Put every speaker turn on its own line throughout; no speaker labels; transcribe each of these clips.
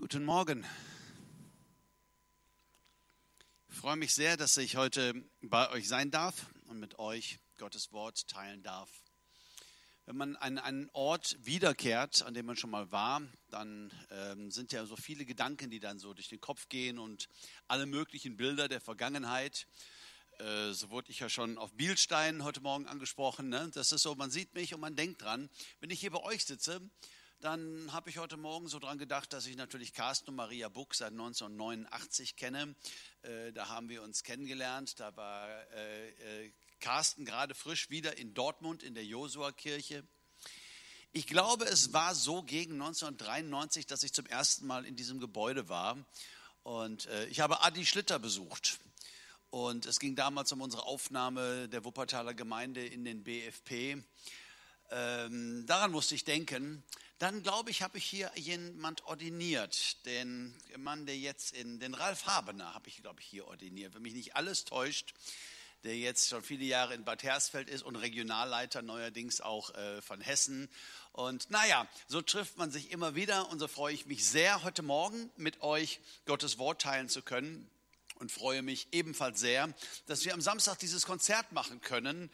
Guten Morgen. Ich freue mich sehr, dass ich heute bei euch sein darf und mit euch Gottes Wort teilen darf. Wenn man an einen Ort wiederkehrt, an dem man schon mal war, dann ähm, sind ja so viele Gedanken, die dann so durch den Kopf gehen und alle möglichen Bilder der Vergangenheit. Äh, so wurde ich ja schon auf Bielstein heute Morgen angesprochen. Ne? Das ist so, man sieht mich und man denkt dran. Wenn ich hier bei euch sitze, dann habe ich heute Morgen so dran gedacht, dass ich natürlich Carsten und Maria Buck seit 1989 kenne. Äh, da haben wir uns kennengelernt. Da war äh, äh, Carsten gerade frisch wieder in Dortmund in der Josua-Kirche. Ich glaube, es war so gegen 1993, dass ich zum ersten Mal in diesem Gebäude war. Und ich habe Adi Schlitter besucht. Und es ging damals um unsere Aufnahme der Wuppertaler Gemeinde in den BFP. Ähm, daran musste ich denken dann glaube ich, habe ich hier jemand ordiniert. Den Mann, der jetzt in, den Ralf Habener habe ich, glaube ich, hier ordiniert. Wenn mich nicht alles täuscht, der jetzt schon viele Jahre in Bad Hersfeld ist und Regionalleiter neuerdings auch äh, von Hessen. Und naja, so trifft man sich immer wieder und so freue ich mich sehr, heute Morgen mit euch Gottes Wort teilen zu können und freue mich ebenfalls sehr, dass wir am Samstag dieses Konzert machen können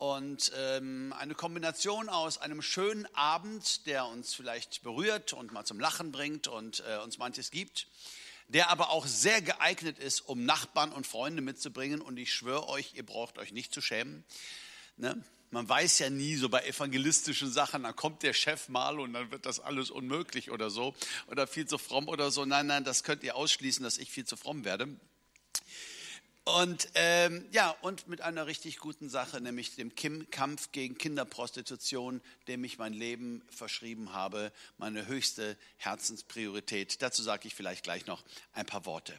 und ähm, eine Kombination aus einem schönen Abend, der uns vielleicht berührt und mal zum Lachen bringt und äh, uns manches gibt, der aber auch sehr geeignet ist, um Nachbarn und Freunde mitzubringen. Und ich schwöre euch, ihr braucht euch nicht zu schämen. Ne? Man weiß ja nie so bei evangelistischen Sachen, dann kommt der Chef mal und dann wird das alles unmöglich oder so oder viel zu fromm oder so. Nein, nein, das könnt ihr ausschließen, dass ich viel zu fromm werde. Und ähm, ja, und mit einer richtig guten Sache, nämlich dem Kampf gegen Kinderprostitution, dem ich mein Leben verschrieben habe, meine höchste Herzenspriorität. Dazu sage ich vielleicht gleich noch ein paar Worte.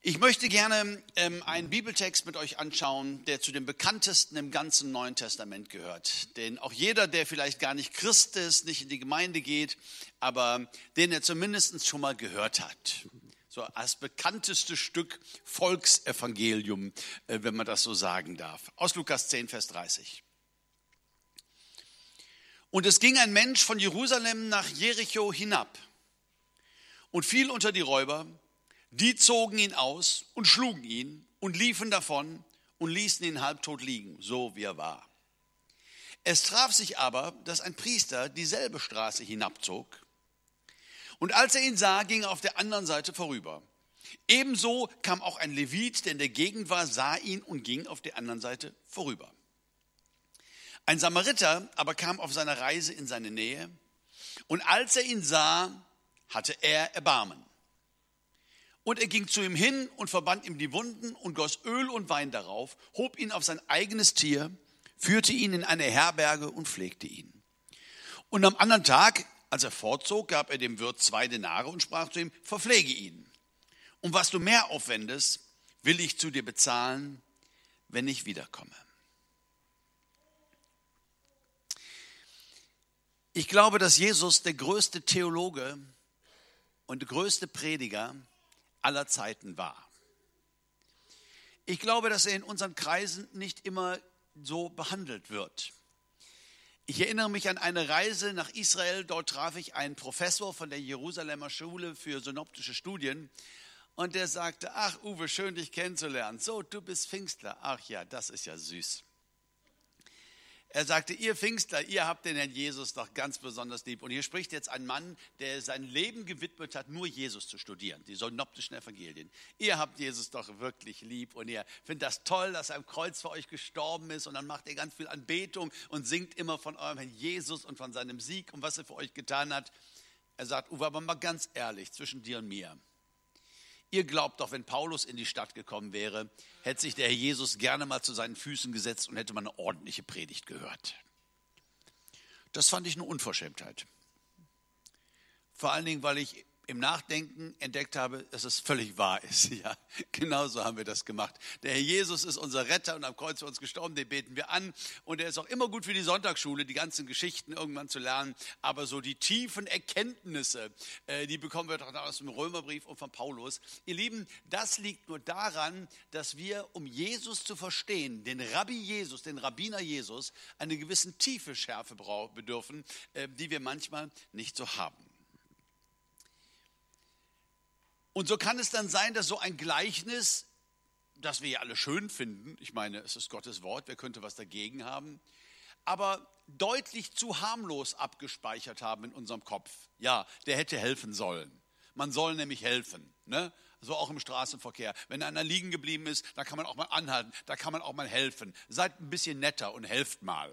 Ich möchte gerne ähm, einen Bibeltext mit euch anschauen, der zu den bekanntesten im ganzen Neuen Testament gehört. Den auch jeder, der vielleicht gar nicht Christ ist, nicht in die Gemeinde geht, aber den er zumindest schon mal gehört hat so als bekannteste Stück Volksevangelium, äh, wenn man das so sagen darf. Aus Lukas 10, Vers 30. Und es ging ein Mensch von Jerusalem nach Jericho hinab und fiel unter die Räuber. Die zogen ihn aus und schlugen ihn und liefen davon und ließen ihn halbtot liegen, so wie er war. Es traf sich aber, dass ein Priester dieselbe Straße hinabzog und als er ihn sah, ging er auf der anderen Seite vorüber. Ebenso kam auch ein Levit, der in der Gegend war, sah ihn und ging auf der anderen Seite vorüber. Ein Samariter aber kam auf seiner Reise in seine Nähe und als er ihn sah, hatte er Erbarmen. Und er ging zu ihm hin und verband ihm die Wunden und goss Öl und Wein darauf, hob ihn auf sein eigenes Tier, führte ihn in eine Herberge und pflegte ihn. Und am anderen Tag als er fortzog, gab er dem Wirt zwei Denare und sprach zu ihm, verpflege ihn. Und was du mehr aufwendest, will ich zu dir bezahlen, wenn ich wiederkomme. Ich glaube, dass Jesus der größte Theologe und der größte Prediger aller Zeiten war. Ich glaube, dass er in unseren Kreisen nicht immer so behandelt wird. Ich erinnere mich an eine Reise nach Israel. Dort traf ich einen Professor von der Jerusalemer Schule für synoptische Studien. Und der sagte, ach Uwe, schön dich kennenzulernen. So, du bist Pfingstler. Ach ja, das ist ja süß. Er sagte, ihr Pfingstler, ihr habt den Herrn Jesus doch ganz besonders lieb. Und hier spricht jetzt ein Mann, der sein Leben gewidmet hat, nur Jesus zu studieren, die synoptischen Evangelien. Ihr habt Jesus doch wirklich lieb und ihr findet das toll, dass er am Kreuz für euch gestorben ist und dann macht ihr ganz viel Anbetung und singt immer von eurem Herrn Jesus und von seinem Sieg und was er für euch getan hat. Er sagt, Uwe, aber mal ganz ehrlich, zwischen dir und mir. Ihr glaubt doch, wenn Paulus in die Stadt gekommen wäre, hätte sich der Herr Jesus gerne mal zu seinen Füßen gesetzt und hätte mal eine ordentliche Predigt gehört. Das fand ich eine Unverschämtheit. Vor allen Dingen, weil ich im Nachdenken entdeckt habe, dass es völlig wahr ist. Ja, genauso haben wir das gemacht. Der Herr Jesus ist unser Retter und am Kreuz für uns gestorben, den beten wir an. Und er ist auch immer gut für die Sonntagsschule, die ganzen Geschichten irgendwann zu lernen. Aber so die tiefen Erkenntnisse, äh, die bekommen wir doch aus dem Römerbrief und von Paulus. Ihr Lieben, das liegt nur daran, dass wir, um Jesus zu verstehen, den Rabbi Jesus, den Rabbiner Jesus, eine gewisse tiefe Schärfe bedürfen, äh, die wir manchmal nicht so haben. Und so kann es dann sein, dass so ein Gleichnis, das wir ja alle schön finden, ich meine, es ist Gottes Wort, wer könnte was dagegen haben, aber deutlich zu harmlos abgespeichert haben in unserem Kopf. Ja, der hätte helfen sollen. Man soll nämlich helfen. Ne? So auch im Straßenverkehr. Wenn einer liegen geblieben ist, da kann man auch mal anhalten, da kann man auch mal helfen. Seid ein bisschen netter und helft mal.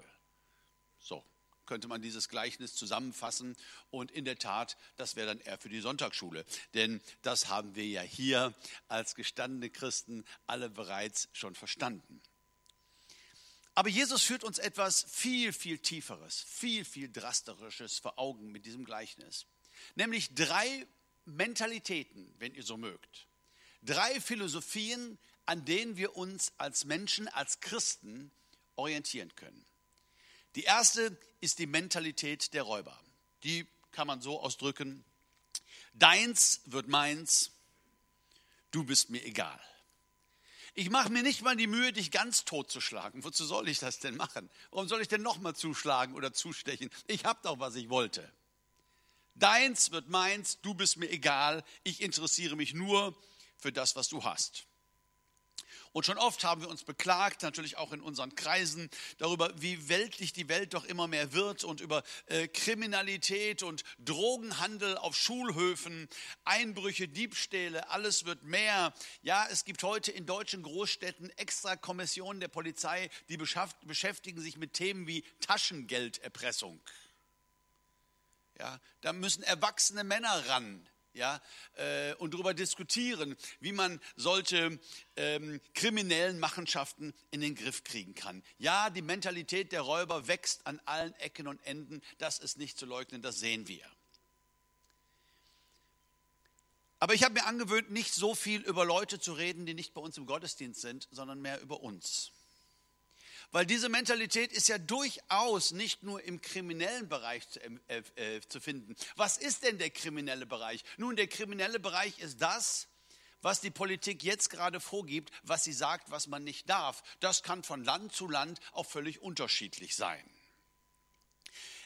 So könnte man dieses Gleichnis zusammenfassen. Und in der Tat, das wäre dann eher für die Sonntagsschule. Denn das haben wir ja hier als gestandene Christen alle bereits schon verstanden. Aber Jesus führt uns etwas viel, viel Tieferes, viel, viel Drastischeres vor Augen mit diesem Gleichnis. Nämlich drei Mentalitäten, wenn ihr so mögt. Drei Philosophien, an denen wir uns als Menschen, als Christen orientieren können. Die erste ist die Mentalität der Räuber. Die kann man so ausdrücken. Deins wird meins, du bist mir egal. Ich mache mir nicht mal die Mühe, dich ganz tot zu schlagen. Wozu soll ich das denn machen? Warum soll ich denn nochmal zuschlagen oder zustechen? Ich habe doch, was ich wollte. Deins wird meins, du bist mir egal, ich interessiere mich nur für das, was du hast. Und schon oft haben wir uns beklagt, natürlich auch in unseren Kreisen, darüber, wie weltlich die Welt doch immer mehr wird und über äh, Kriminalität und Drogenhandel auf Schulhöfen, Einbrüche, Diebstähle, alles wird mehr. Ja, es gibt heute in deutschen Großstädten extra Kommissionen der Polizei, die beschäftigen sich mit Themen wie Taschengelderpressung. Ja, da müssen erwachsene Männer ran ja, äh, und darüber diskutieren, wie man solche ähm, kriminellen Machenschaften in den Griff kriegen kann. Ja, die Mentalität der Räuber wächst an allen Ecken und Enden, das ist nicht zu leugnen, das sehen wir. Aber ich habe mir angewöhnt, nicht so viel über Leute zu reden, die nicht bei uns im Gottesdienst sind, sondern mehr über uns. Weil diese Mentalität ist ja durchaus nicht nur im kriminellen Bereich zu, äh, äh, zu finden. Was ist denn der kriminelle Bereich? Nun, der kriminelle Bereich ist das, was die Politik jetzt gerade vorgibt, was sie sagt, was man nicht darf. Das kann von Land zu Land auch völlig unterschiedlich sein.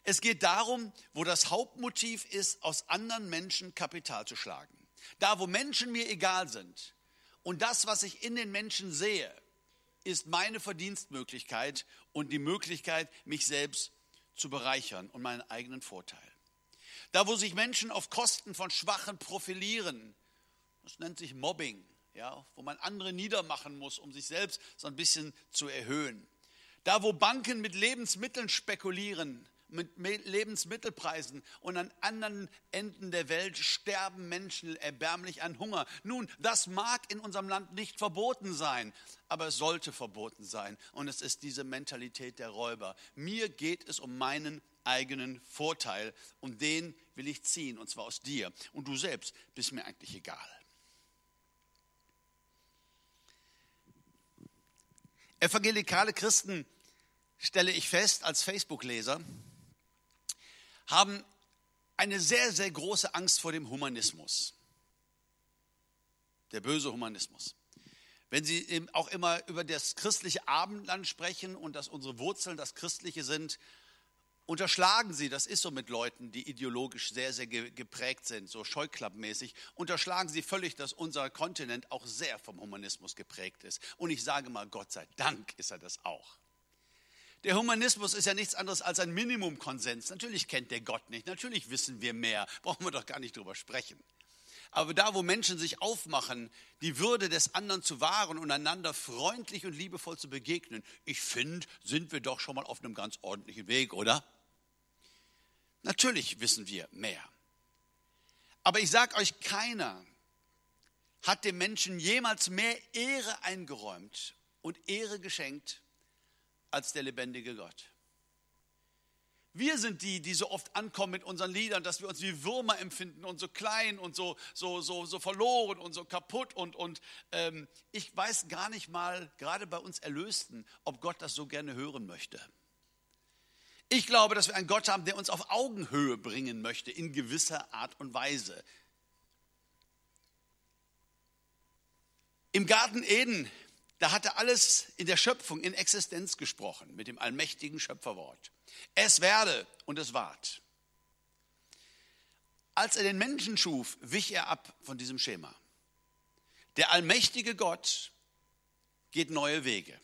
Es geht darum, wo das Hauptmotiv ist, aus anderen Menschen Kapital zu schlagen. Da, wo Menschen mir egal sind und das, was ich in den Menschen sehe, ist meine Verdienstmöglichkeit und die Möglichkeit, mich selbst zu bereichern und meinen eigenen Vorteil. Da, wo sich Menschen auf Kosten von Schwachen profilieren, das nennt sich Mobbing, ja, wo man andere niedermachen muss, um sich selbst so ein bisschen zu erhöhen. Da, wo Banken mit Lebensmitteln spekulieren, mit Lebensmittelpreisen und an anderen Enden der Welt sterben Menschen erbärmlich an Hunger. Nun, das mag in unserem Land nicht verboten sein, aber es sollte verboten sein. Und es ist diese Mentalität der Räuber. Mir geht es um meinen eigenen Vorteil und den will ich ziehen, und zwar aus dir. Und du selbst bist mir eigentlich egal. Evangelikale Christen, stelle ich fest als Facebook-Leser, haben eine sehr, sehr große Angst vor dem Humanismus. Der böse Humanismus. Wenn Sie auch immer über das christliche Abendland sprechen und dass unsere Wurzeln das Christliche sind, unterschlagen Sie, das ist so mit Leuten, die ideologisch sehr, sehr geprägt sind, so scheuklappmäßig, unterschlagen Sie völlig, dass unser Kontinent auch sehr vom Humanismus geprägt ist. Und ich sage mal, Gott sei Dank ist er das auch. Der Humanismus ist ja nichts anderes als ein Minimumkonsens. Natürlich kennt der Gott nicht, natürlich wissen wir mehr, brauchen wir doch gar nicht drüber sprechen. Aber da, wo Menschen sich aufmachen, die Würde des anderen zu wahren und einander freundlich und liebevoll zu begegnen, ich finde, sind wir doch schon mal auf einem ganz ordentlichen Weg, oder? Natürlich wissen wir mehr. Aber ich sage euch, keiner hat dem Menschen jemals mehr Ehre eingeräumt und Ehre geschenkt als der lebendige Gott. Wir sind die, die so oft ankommen mit unseren Liedern, dass wir uns wie Würmer empfinden und so klein und so, so, so, so verloren und so kaputt. Und, und ähm, ich weiß gar nicht mal, gerade bei uns Erlösten, ob Gott das so gerne hören möchte. Ich glaube, dass wir einen Gott haben, der uns auf Augenhöhe bringen möchte, in gewisser Art und Weise. Im Garten Eden da hat er alles in der Schöpfung in Existenz gesprochen mit dem allmächtigen Schöpferwort. Es werde und es ward. Als er den Menschen schuf, wich er ab von diesem Schema. Der allmächtige Gott geht neue Wege.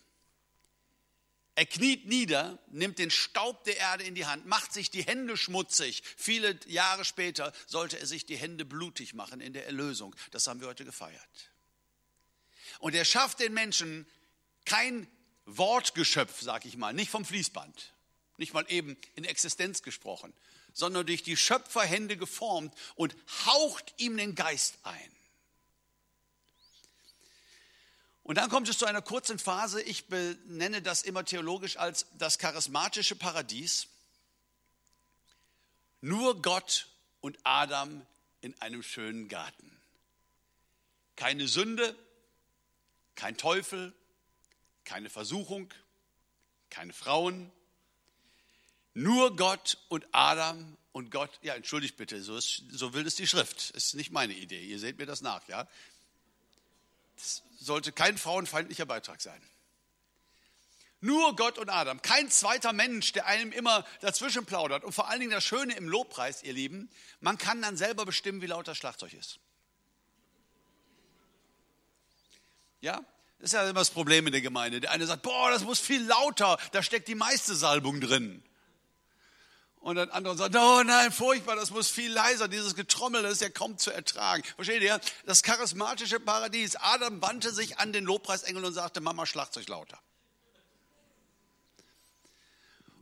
Er kniet nieder, nimmt den Staub der Erde in die Hand, macht sich die Hände schmutzig. Viele Jahre später sollte er sich die Hände blutig machen in der Erlösung. Das haben wir heute gefeiert. Und er schafft den Menschen kein Wortgeschöpf, sag ich mal, nicht vom Fließband, nicht mal eben in Existenz gesprochen, sondern durch die Schöpferhände geformt und haucht ihm den Geist ein. Und dann kommt es zu einer kurzen Phase, ich benenne das immer theologisch als das charismatische Paradies. Nur Gott und Adam in einem schönen Garten. Keine Sünde, kein Teufel, keine Versuchung, keine Frauen. Nur Gott und Adam und Gott, ja, entschuldigt bitte, so, ist, so will es die Schrift. Ist nicht meine Idee. Ihr seht mir das nach, ja. Das sollte kein frauenfeindlicher Beitrag sein. Nur Gott und Adam, kein zweiter Mensch, der einem immer dazwischen plaudert. Und vor allen Dingen das Schöne im Lobpreis, ihr Lieben, man kann dann selber bestimmen, wie laut das Schlagzeug ist. Ja, das ist ja immer das Problem in der Gemeinde. Der eine sagt, boah, das muss viel lauter, da steckt die meiste Salbung drin. Und dann andere sagen, oh nein, furchtbar, das muss viel leiser, dieses Getrommel, das ist ja kaum zu ertragen. Versteht ihr? Das charismatische Paradies. Adam wandte sich an den Lobpreisengel und sagte, Mama, Schlagzeug lauter.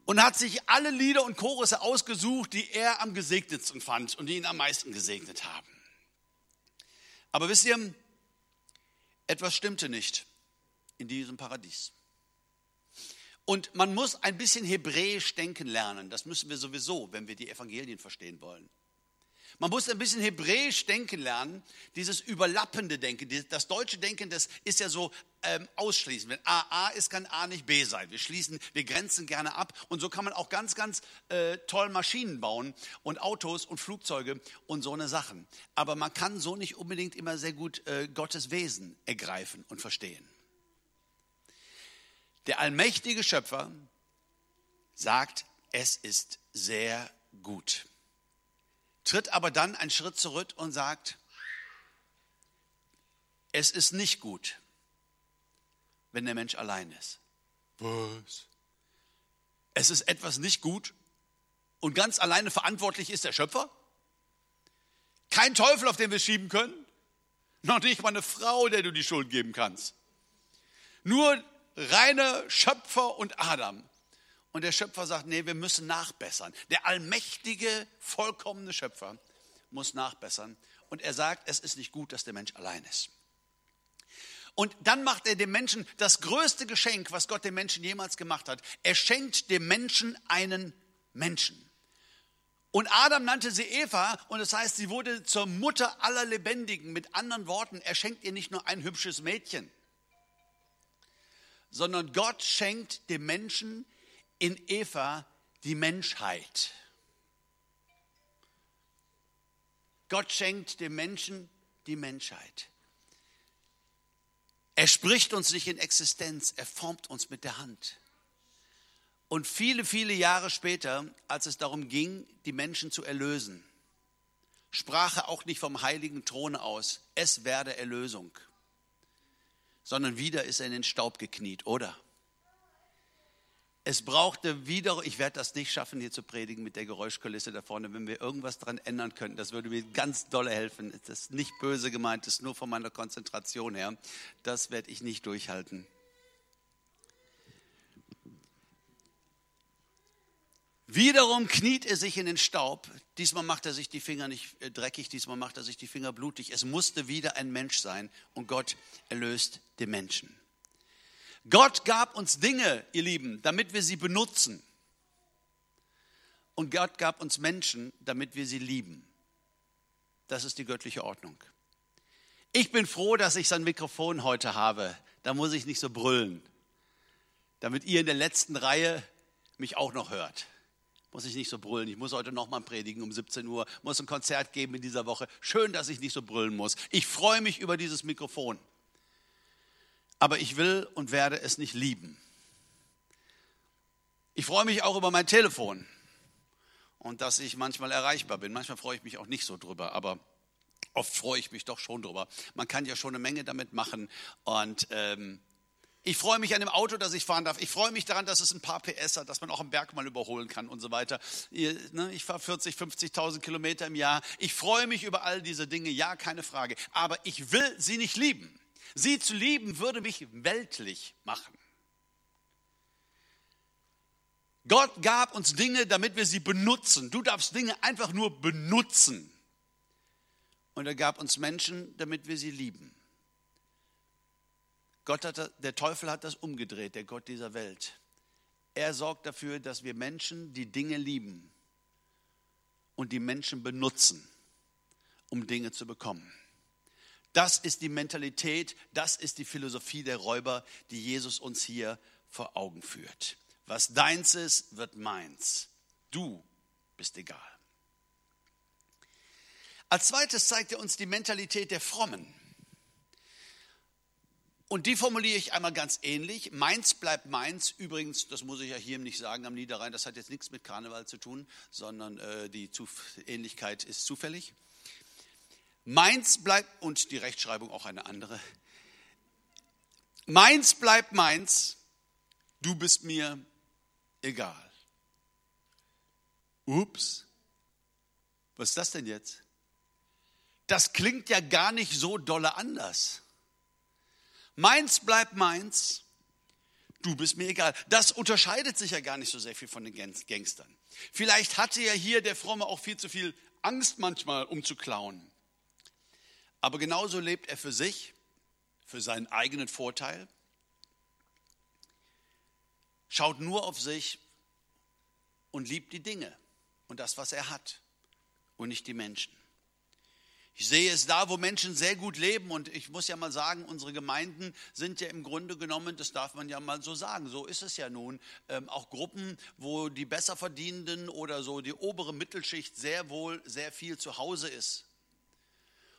Und hat sich alle Lieder und Chorusse ausgesucht, die er am gesegnetsten fand und die ihn am meisten gesegnet haben. Aber wisst ihr, etwas stimmte nicht in diesem Paradies. Und man muss ein bisschen hebräisch denken lernen. Das müssen wir sowieso, wenn wir die Evangelien verstehen wollen. Man muss ein bisschen hebräisch denken lernen, dieses überlappende Denken. Das deutsche Denken, das ist ja so ähm, ausschließend. Wenn A A ist, kann A nicht B sein. Wir schließen, wir grenzen gerne ab. Und so kann man auch ganz, ganz äh, toll Maschinen bauen und Autos und Flugzeuge und so eine Sachen. Aber man kann so nicht unbedingt immer sehr gut äh, Gottes Wesen ergreifen und verstehen. Der allmächtige Schöpfer sagt, es ist sehr gut. Tritt aber dann einen Schritt zurück und sagt, es ist nicht gut, wenn der Mensch allein ist. Was? Es ist etwas nicht gut und ganz alleine verantwortlich ist der Schöpfer? Kein Teufel, auf den wir schieben können? Noch nicht mal eine Frau, der du die Schuld geben kannst. Nur reine Schöpfer und Adam. Und der Schöpfer sagt, nee, wir müssen nachbessern. Der allmächtige, vollkommene Schöpfer muss nachbessern. Und er sagt, es ist nicht gut, dass der Mensch allein ist. Und dann macht er dem Menschen das größte Geschenk, was Gott dem Menschen jemals gemacht hat. Er schenkt dem Menschen einen Menschen. Und Adam nannte sie Eva und das heißt, sie wurde zur Mutter aller Lebendigen. Mit anderen Worten, er schenkt ihr nicht nur ein hübsches Mädchen, sondern Gott schenkt dem Menschen in Eva die Menschheit. Gott schenkt dem Menschen die Menschheit. Er spricht uns nicht in Existenz, er formt uns mit der Hand. Und viele, viele Jahre später, als es darum ging, die Menschen zu erlösen, sprach er auch nicht vom heiligen Throne aus, es werde Erlösung sondern wieder ist er in den Staub gekniet, oder? Es brauchte wieder, ich werde das nicht schaffen, hier zu predigen mit der Geräuschkulisse da vorne, wenn wir irgendwas daran ändern könnten, das würde mir ganz dolle helfen. Das ist nicht böse gemeint, das ist nur von meiner Konzentration her. Das werde ich nicht durchhalten. Wiederum kniet er sich in den Staub. Diesmal macht er sich die Finger nicht äh, dreckig, diesmal macht er sich die Finger blutig. Es musste wieder ein Mensch sein und Gott erlöst den Menschen. Gott gab uns Dinge, ihr Lieben, damit wir sie benutzen. Und Gott gab uns Menschen, damit wir sie lieben. Das ist die göttliche Ordnung. Ich bin froh, dass ich sein Mikrofon heute habe. Da muss ich nicht so brüllen, damit ihr in der letzten Reihe mich auch noch hört muss ich nicht so brüllen. Ich muss heute nochmal predigen um 17 Uhr, muss ein Konzert geben in dieser Woche. Schön, dass ich nicht so brüllen muss. Ich freue mich über dieses Mikrofon. Aber ich will und werde es nicht lieben. Ich freue mich auch über mein Telefon und dass ich manchmal erreichbar bin. Manchmal freue ich mich auch nicht so drüber, aber oft freue ich mich doch schon drüber. Man kann ja schon eine Menge damit machen. Und ähm, ich freue mich an dem Auto, das ich fahren darf. Ich freue mich daran, dass es ein paar PS hat, dass man auch am Berg mal überholen kann und so weiter. Ne, ich fahre 40, 50.000 Kilometer im Jahr. Ich freue mich über all diese Dinge, ja, keine Frage. Aber ich will sie nicht lieben. Sie zu lieben würde mich weltlich machen. Gott gab uns Dinge, damit wir sie benutzen. Du darfst Dinge einfach nur benutzen. Und er gab uns Menschen, damit wir sie lieben. Gott hat, der Teufel hat das umgedreht, der Gott dieser Welt. Er sorgt dafür, dass wir Menschen die Dinge lieben und die Menschen benutzen, um Dinge zu bekommen. Das ist die Mentalität, das ist die Philosophie der Räuber, die Jesus uns hier vor Augen führt. Was deins ist, wird meins. Du bist egal. Als zweites zeigt er uns die Mentalität der Frommen. Und die formuliere ich einmal ganz ähnlich. Meins bleibt meins. Übrigens, das muss ich ja hier nicht sagen am Niederrhein, das hat jetzt nichts mit Karneval zu tun, sondern äh, die Zuf Ähnlichkeit ist zufällig. Meins bleibt, und die Rechtschreibung auch eine andere. Meins bleibt meins, du bist mir egal. Ups, was ist das denn jetzt? Das klingt ja gar nicht so dolle anders. Meins bleibt meins, du bist mir egal. Das unterscheidet sich ja gar nicht so sehr viel von den Gangstern. Vielleicht hatte ja hier der Fromme auch viel zu viel Angst manchmal, um zu klauen. Aber genauso lebt er für sich, für seinen eigenen Vorteil schaut nur auf sich und liebt die Dinge und das, was er hat und nicht die Menschen. Ich sehe es da, wo Menschen sehr gut leben und ich muss ja mal sagen, unsere Gemeinden sind ja im Grunde genommen, das darf man ja mal so sagen, so ist es ja nun, ähm, auch Gruppen, wo die Besserverdienenden oder so die obere Mittelschicht sehr wohl sehr viel zu Hause ist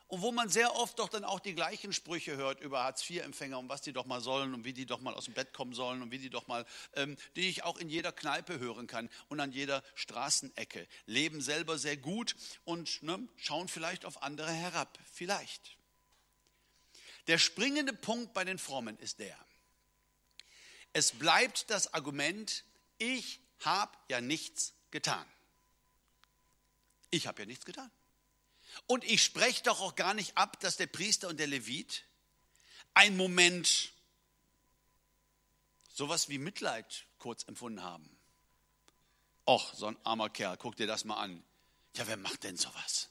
und wo man sehr oft doch dann auch die gleichen Sprüche hört über Hartz-IV-Empfänger und was die doch mal sollen und wie die doch mal aus dem Bett kommen sollen und wie die doch mal, ähm, die ich auch in jeder Kneipe hören kann und an jeder Straßenecke. Leben selber sehr gut und ne, schauen vielleicht auf andere herab. Vielleicht. Der springende Punkt bei den Frommen ist der. Es bleibt das Argument, ich habe ja nichts getan. Ich habe ja nichts getan. Und ich spreche doch auch gar nicht ab, dass der Priester und der Levit ein Moment sowas wie Mitleid kurz empfunden haben. Och, so ein armer Kerl, guck dir das mal an. Ja, wer macht denn sowas?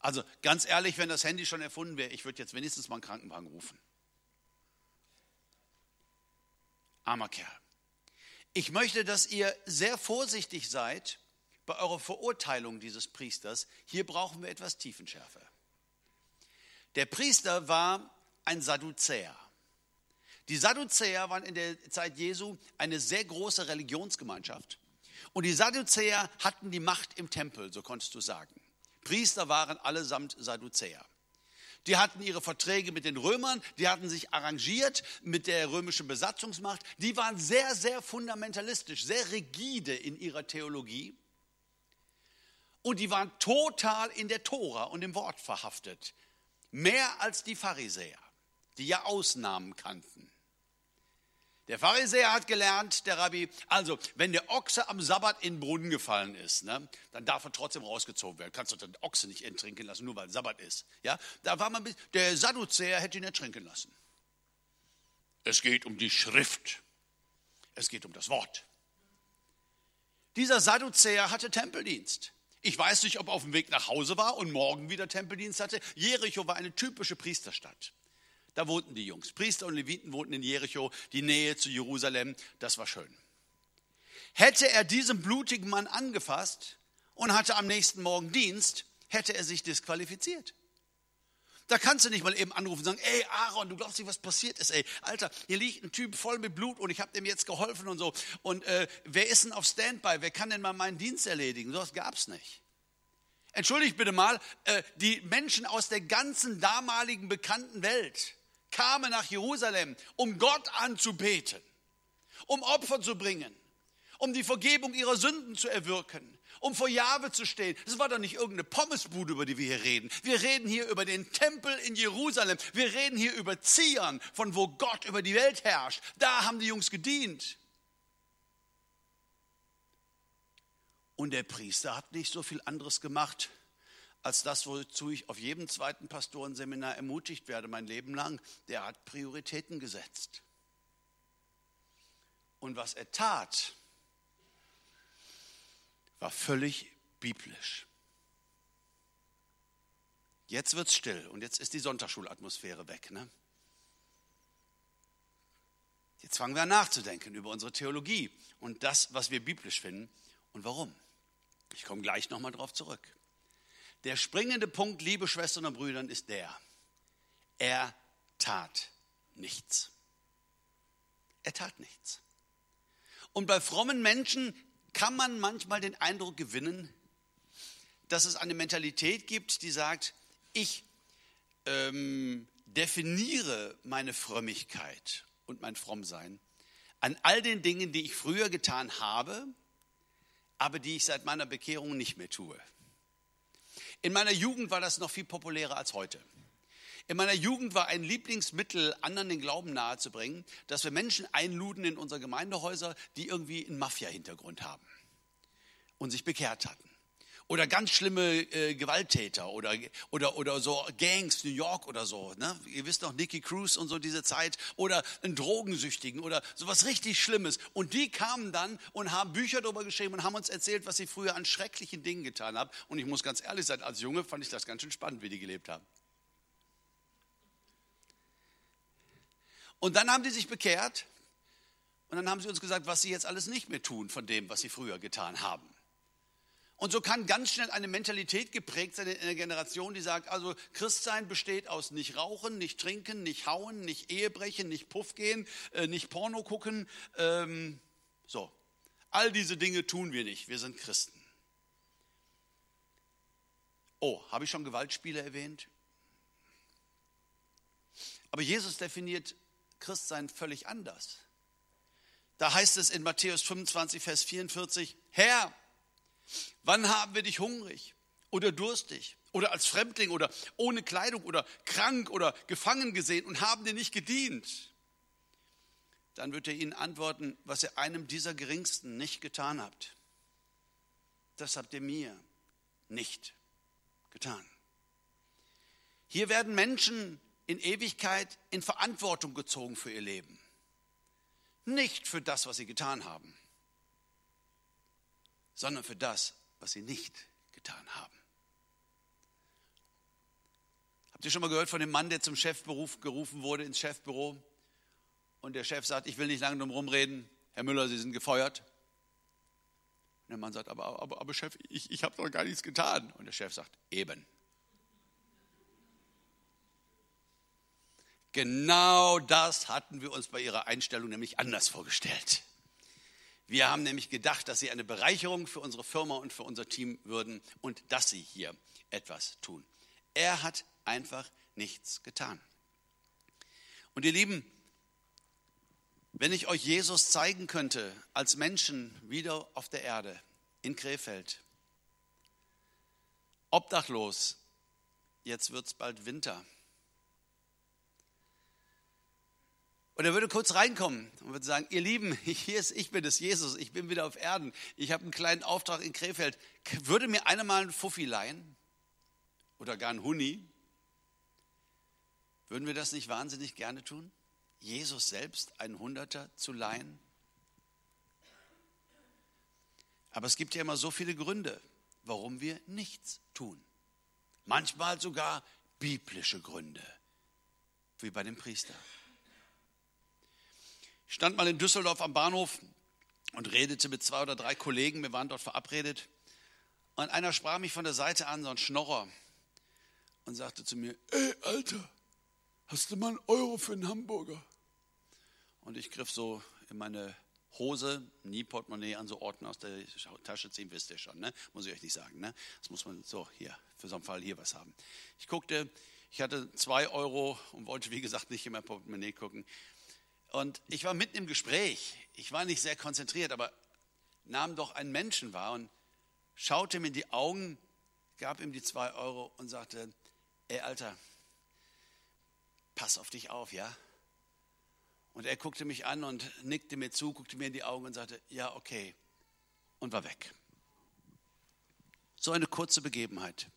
Also ganz ehrlich, wenn das Handy schon erfunden wäre, ich würde jetzt wenigstens mal einen Krankenwagen rufen. Armer Kerl. Ich möchte, dass ihr sehr vorsichtig seid bei eurer Verurteilung dieses Priesters, hier brauchen wir etwas Tiefenschärfe. Der Priester war ein Sadduzäer. Die Sadduzäer waren in der Zeit Jesu eine sehr große Religionsgemeinschaft. Und die Sadduzäer hatten die Macht im Tempel, so konntest du sagen. Priester waren allesamt Sadduzäer. Die hatten ihre Verträge mit den Römern, die hatten sich arrangiert mit der römischen Besatzungsmacht. Die waren sehr, sehr fundamentalistisch, sehr rigide in ihrer Theologie. Und die waren total in der Tora und im Wort verhaftet. Mehr als die Pharisäer, die ja Ausnahmen kannten. Der Pharisäer hat gelernt, der Rabbi, also wenn der Ochse am Sabbat in den Brunnen gefallen ist, ne, dann darf er trotzdem rausgezogen werden. Kannst du den Ochse nicht enttrinken lassen, nur weil Sabbat ist. Ja, da war man, der Sadduzäer hätte ihn ertrinken lassen. Es geht um die Schrift. Es geht um das Wort. Dieser Sadduzäer hatte Tempeldienst. Ich weiß nicht, ob er auf dem Weg nach Hause war und morgen wieder Tempeldienst hatte. Jericho war eine typische Priesterstadt. Da wohnten die Jungs. Priester und Leviten wohnten in Jericho, die Nähe zu Jerusalem. Das war schön. Hätte er diesen blutigen Mann angefasst und hatte am nächsten Morgen Dienst, hätte er sich disqualifiziert. Da kannst du nicht mal eben anrufen und sagen, ey Aaron, du glaubst nicht, was passiert ist, ey. Alter, hier liegt ein Typ voll mit Blut und ich habe dem jetzt geholfen und so. Und äh, wer ist denn auf Standby? Wer kann denn mal meinen Dienst erledigen? So was gab es nicht. Entschuldigt bitte mal, äh, die Menschen aus der ganzen damaligen bekannten Welt kamen nach Jerusalem, um Gott anzubeten, um Opfer zu bringen, um die Vergebung ihrer Sünden zu erwirken, um vor Jahwe zu stehen. Das war doch nicht irgendeine Pommesbude, über die wir hier reden. Wir reden hier über den Tempel in Jerusalem. Wir reden hier über Zion, von wo Gott über die Welt herrscht. Da haben die Jungs gedient. Und der Priester hat nicht so viel anderes gemacht, als das, wozu ich auf jedem zweiten Pastorenseminar ermutigt werde, mein Leben lang. Der hat Prioritäten gesetzt. Und was er tat, war völlig biblisch. Jetzt wird es still und jetzt ist die Sonntagsschulatmosphäre weg. Ne? Jetzt fangen wir an nachzudenken über unsere Theologie und das, was wir biblisch finden und warum. Ich komme gleich nochmal drauf zurück. Der springende Punkt, liebe Schwestern und Brüder, ist der, er tat nichts. Er tat nichts. Und bei frommen Menschen kann man manchmal den Eindruck gewinnen, dass es eine Mentalität gibt, die sagt, ich ähm, definiere meine Frömmigkeit und mein Frommsein an all den Dingen, die ich früher getan habe, aber die ich seit meiner Bekehrung nicht mehr tue. In meiner Jugend war das noch viel populärer als heute. In meiner Jugend war ein Lieblingsmittel, anderen den Glauben nahezubringen, dass wir Menschen einluden in unsere Gemeindehäuser, die irgendwie einen Mafia-Hintergrund haben und sich bekehrt hatten. Oder ganz schlimme äh, Gewalttäter oder, oder, oder so Gangs, New York oder so. Ne? Ihr wisst noch, Nicky Cruz und so diese Zeit. Oder einen Drogensüchtigen oder sowas richtig Schlimmes. Und die kamen dann und haben Bücher darüber geschrieben und haben uns erzählt, was sie früher an schrecklichen Dingen getan haben. Und ich muss ganz ehrlich sein, als Junge fand ich das ganz schön spannend, wie die gelebt haben. Und dann haben die sich bekehrt und dann haben sie uns gesagt, was sie jetzt alles nicht mehr tun von dem, was sie früher getan haben. Und so kann ganz schnell eine Mentalität geprägt sein in einer Generation, die sagt, also Christsein besteht aus nicht rauchen, nicht trinken, nicht hauen, nicht Ehebrechen, nicht Puff gehen, äh, nicht Porno gucken. Ähm, so, all diese Dinge tun wir nicht. Wir sind Christen. Oh, habe ich schon Gewaltspiele erwähnt? Aber Jesus definiert Christsein völlig anders. Da heißt es in Matthäus 25, Vers 44, Herr, Wann haben wir dich hungrig oder durstig oder als Fremdling oder ohne Kleidung oder krank oder gefangen gesehen und haben dir nicht gedient? Dann wird er ihnen antworten, was ihr einem dieser Geringsten nicht getan habt. Das habt ihr mir nicht getan. Hier werden Menschen in Ewigkeit in Verantwortung gezogen für ihr Leben. Nicht für das, was sie getan haben, sondern für das, was sie nicht getan haben. Habt ihr schon mal gehört von dem Mann, der zum Chefberuf gerufen wurde, ins Chefbüro? Und der Chef sagt, ich will nicht lange drum rumreden, Herr Müller, Sie sind gefeuert. Und der Mann sagt, aber, aber, aber Chef, ich, ich habe doch gar nichts getan. Und der Chef sagt, eben. Genau das hatten wir uns bei Ihrer Einstellung nämlich anders vorgestellt. Wir haben nämlich gedacht, dass Sie eine Bereicherung für unsere Firma und für unser Team würden und dass Sie hier etwas tun. Er hat einfach nichts getan. Und ihr Lieben, wenn ich euch Jesus zeigen könnte als Menschen wieder auf der Erde in Krefeld, obdachlos, jetzt wird es bald Winter, Und er würde kurz reinkommen und würde sagen, ihr Lieben, hier ist, ich bin es, Jesus, ich bin wieder auf Erden. Ich habe einen kleinen Auftrag in Krefeld. Würde mir einer mal einen Fuffi leihen? Oder gar einen Huni? Würden wir das nicht wahnsinnig gerne tun? Jesus selbst einen Hunderter zu leihen? Aber es gibt ja immer so viele Gründe, warum wir nichts tun. Manchmal sogar biblische Gründe, wie bei dem Priester. Ich stand mal in Düsseldorf am Bahnhof und redete mit zwei oder drei Kollegen, wir waren dort verabredet. Und einer sprach mich von der Seite an, so ein Schnorrer, und sagte zu mir, ey Alter, hast du mal einen Euro für einen Hamburger? Und ich griff so in meine Hose, nie Portemonnaie an so Orten aus der Tasche ziehen, wisst ihr schon, ne? muss ich euch nicht sagen. Ne? Das muss man so hier, für so einen Fall hier was haben. Ich guckte, ich hatte zwei Euro und wollte, wie gesagt, nicht in mein Portemonnaie gucken. Und ich war mitten im Gespräch. Ich war nicht sehr konzentriert, aber nahm doch einen Menschen wahr und schaute ihm in die Augen, gab ihm die zwei Euro und sagte, ey Alter, pass auf dich auf, ja? Und er guckte mich an und nickte mir zu, guckte mir in die Augen und sagte, ja, okay, und war weg. So eine kurze Begebenheit.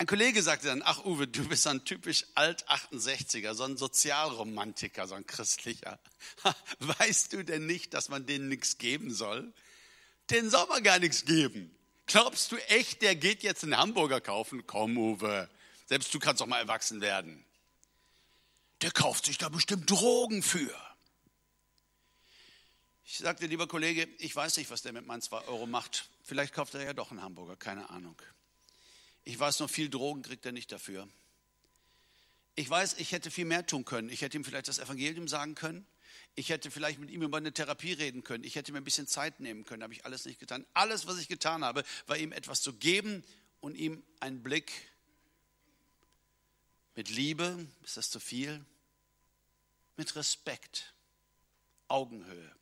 Ein Kollege sagte dann, ach Uwe, du bist ein typisch Alt-68er, so ein Sozialromantiker, so ein christlicher. Weißt du denn nicht, dass man denen nichts geben soll? Den soll man gar nichts geben. Glaubst du echt, der geht jetzt einen Hamburger kaufen? Komm, Uwe, selbst du kannst doch mal erwachsen werden. Der kauft sich da bestimmt Drogen für. Ich sagte, lieber Kollege, ich weiß nicht, was der mit meinen zwei Euro macht. Vielleicht kauft er ja doch einen Hamburger, keine Ahnung. Ich weiß noch, viel Drogen kriegt er nicht dafür. Ich weiß, ich hätte viel mehr tun können. Ich hätte ihm vielleicht das Evangelium sagen können. Ich hätte vielleicht mit ihm über eine Therapie reden können. Ich hätte mir ein bisschen Zeit nehmen können. Habe ich alles nicht getan. Alles, was ich getan habe, war ihm etwas zu geben und ihm einen Blick mit Liebe, ist das zu viel? Mit Respekt, Augenhöhe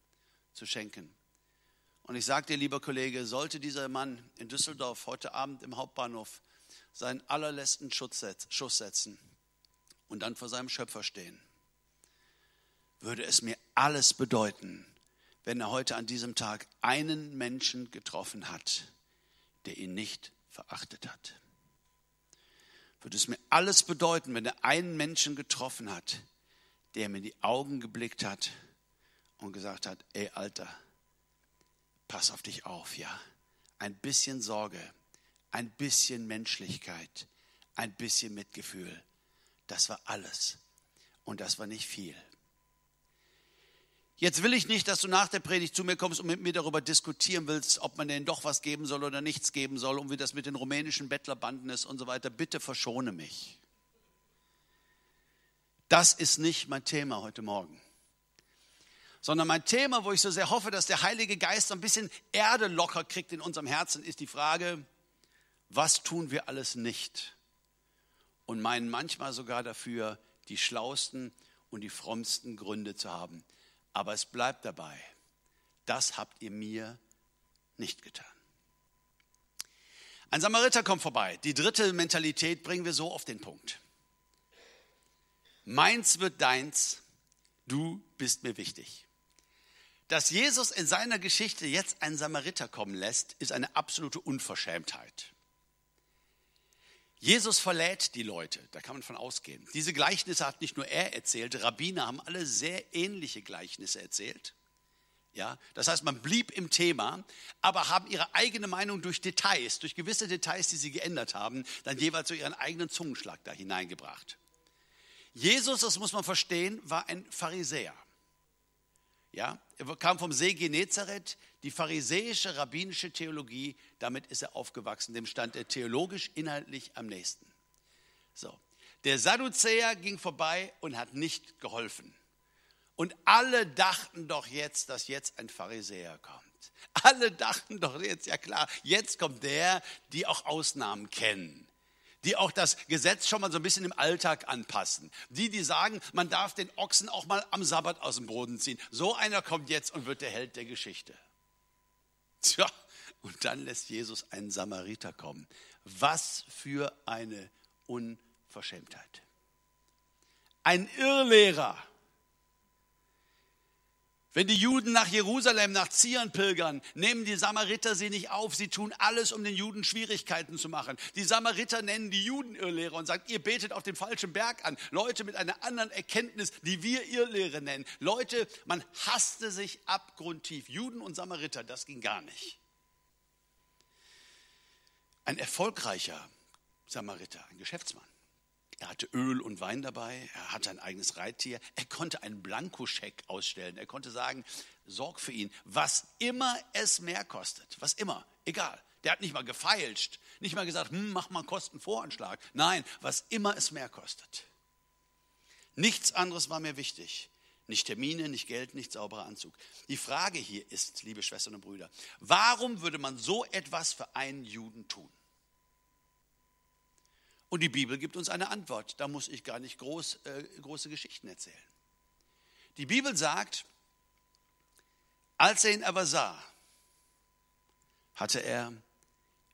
zu schenken. Und ich sage dir, lieber Kollege, sollte dieser Mann in Düsseldorf heute Abend im Hauptbahnhof seinen allerletzten Schuss setzen und dann vor seinem Schöpfer stehen, würde es mir alles bedeuten, wenn er heute an diesem Tag einen Menschen getroffen hat, der ihn nicht verachtet hat. Würde es mir alles bedeuten, wenn er einen Menschen getroffen hat, der mir in die Augen geblickt hat und gesagt hat, ey Alter, pass auf dich auf, ja. Ein bisschen Sorge, ein bisschen Menschlichkeit, ein bisschen Mitgefühl. Das war alles. Und das war nicht viel. Jetzt will ich nicht, dass du nach der Predigt zu mir kommst und mit mir darüber diskutieren willst, ob man denen doch was geben soll oder nichts geben soll und wie das mit den rumänischen Bettlerbanden ist und so weiter. Bitte verschone mich. Das ist nicht mein Thema heute Morgen. Sondern mein Thema, wo ich so sehr hoffe, dass der Heilige Geist ein bisschen Erde locker kriegt in unserem Herzen, ist die Frage, was tun wir alles nicht? Und meinen manchmal sogar dafür, die schlausten und die frommsten Gründe zu haben. Aber es bleibt dabei, das habt ihr mir nicht getan. Ein Samariter kommt vorbei. Die dritte Mentalität bringen wir so auf den Punkt. Meins wird deins, du bist mir wichtig. Dass Jesus in seiner Geschichte jetzt einen Samariter kommen lässt, ist eine absolute Unverschämtheit. Jesus verlädt die Leute, da kann man von ausgehen. Diese Gleichnisse hat nicht nur er erzählt, Rabbiner haben alle sehr ähnliche Gleichnisse erzählt. Ja, das heißt, man blieb im Thema, aber haben ihre eigene Meinung durch Details, durch gewisse Details, die sie geändert haben, dann jeweils so ihren eigenen Zungenschlag da hineingebracht. Jesus, das muss man verstehen, war ein Pharisäer. Ja, er kam vom See Genezareth, die pharisäische rabbinische Theologie, damit ist er aufgewachsen, dem stand er theologisch inhaltlich am nächsten. So, der Sadduzäer ging vorbei und hat nicht geholfen. Und alle dachten doch jetzt, dass jetzt ein Pharisäer kommt. Alle dachten doch jetzt, ja klar, jetzt kommt der, die auch Ausnahmen kennen die auch das Gesetz schon mal so ein bisschen im Alltag anpassen. Die, die sagen, man darf den Ochsen auch mal am Sabbat aus dem Boden ziehen. So einer kommt jetzt und wird der Held der Geschichte. Tja, und dann lässt Jesus einen Samariter kommen. Was für eine Unverschämtheit. Ein Irrlehrer wenn die Juden nach Jerusalem, nach Zion pilgern, nehmen die Samariter sie nicht auf. Sie tun alles, um den Juden Schwierigkeiten zu machen. Die Samariter nennen die Juden Irrlehrer und sagen, ihr betet auf dem falschen Berg an. Leute mit einer anderen Erkenntnis, die wir Irrlehre nennen. Leute, man hasste sich abgrundtief. Juden und Samariter, das ging gar nicht. Ein erfolgreicher Samariter, ein Geschäftsmann. Er hatte Öl und Wein dabei, er hatte ein eigenes Reittier, er konnte einen Blankoscheck ausstellen, er konnte sagen, sorg für ihn, was immer es mehr kostet, was immer, egal. Der hat nicht mal gefeilscht, nicht mal gesagt, hm, mach mal einen Kostenvoranschlag. Nein, was immer es mehr kostet. Nichts anderes war mir wichtig. Nicht Termine, nicht Geld, nicht sauberer Anzug. Die Frage hier ist, liebe Schwestern und Brüder, warum würde man so etwas für einen Juden tun? Und die Bibel gibt uns eine Antwort. Da muss ich gar nicht groß, äh, große Geschichten erzählen. Die Bibel sagt, als er ihn aber sah, hatte er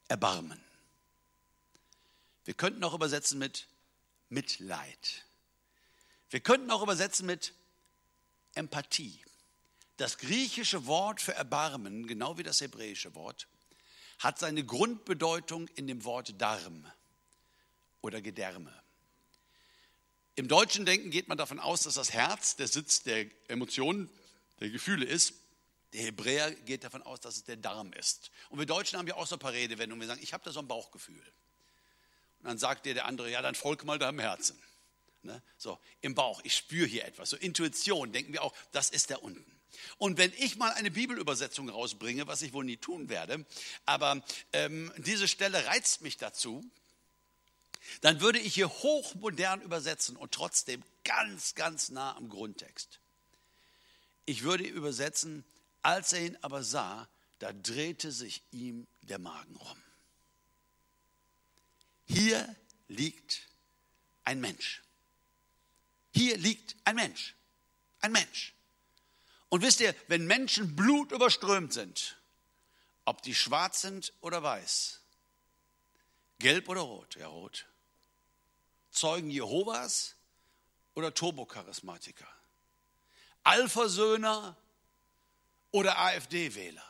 Erbarmen. Wir könnten auch übersetzen mit Mitleid. Wir könnten auch übersetzen mit Empathie. Das griechische Wort für Erbarmen, genau wie das hebräische Wort, hat seine Grundbedeutung in dem Wort Darm oder Gedärme. Im deutschen Denken geht man davon aus, dass das Herz der Sitz der Emotionen, der Gefühle ist. Der Hebräer geht davon aus, dass es der Darm ist. Und wir Deutschen haben ja auch so ein paar Redewendungen. Wir sagen, ich habe da so ein Bauchgefühl. Und dann sagt dir der andere, ja, dann folg mal deinem Herzen. Ne? So, im Bauch, ich spüre hier etwas. So Intuition, denken wir auch, das ist da unten. Und wenn ich mal eine Bibelübersetzung rausbringe, was ich wohl nie tun werde, aber ähm, diese Stelle reizt mich dazu, dann würde ich hier hochmodern übersetzen und trotzdem ganz, ganz nah am Grundtext. Ich würde übersetzen, als er ihn aber sah, da drehte sich ihm der Magen rum. Hier liegt ein Mensch. Hier liegt ein Mensch. Ein Mensch. Und wisst ihr, wenn Menschen blutüberströmt sind, ob die schwarz sind oder weiß, gelb oder rot, ja rot, Zeugen Jehovas oder Turbocharismatiker, Alphasöhner oder AfD-Wähler.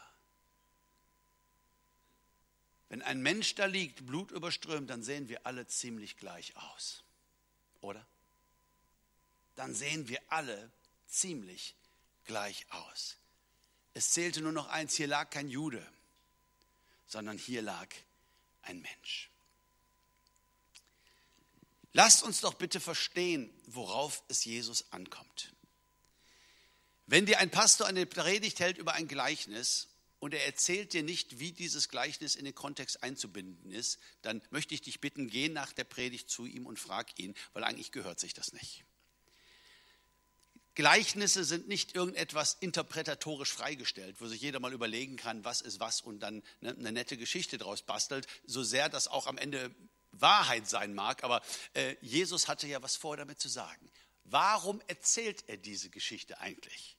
Wenn ein Mensch da liegt, blutüberströmt, dann sehen wir alle ziemlich gleich aus, oder? Dann sehen wir alle ziemlich gleich aus. Es zählte nur noch eins, hier lag kein Jude, sondern hier lag ein Mensch. Lasst uns doch bitte verstehen, worauf es Jesus ankommt. Wenn dir ein Pastor eine Predigt hält über ein Gleichnis und er erzählt dir nicht, wie dieses Gleichnis in den Kontext einzubinden ist, dann möchte ich dich bitten, geh nach der Predigt zu ihm und frag ihn, weil eigentlich gehört sich das nicht. Gleichnisse sind nicht irgendetwas interpretatorisch freigestellt, wo sich jeder mal überlegen kann, was ist was und dann ne, eine nette Geschichte draus bastelt, so sehr das auch am Ende Wahrheit sein mag. Aber äh, Jesus hatte ja was vor damit zu sagen. Warum erzählt er diese Geschichte eigentlich?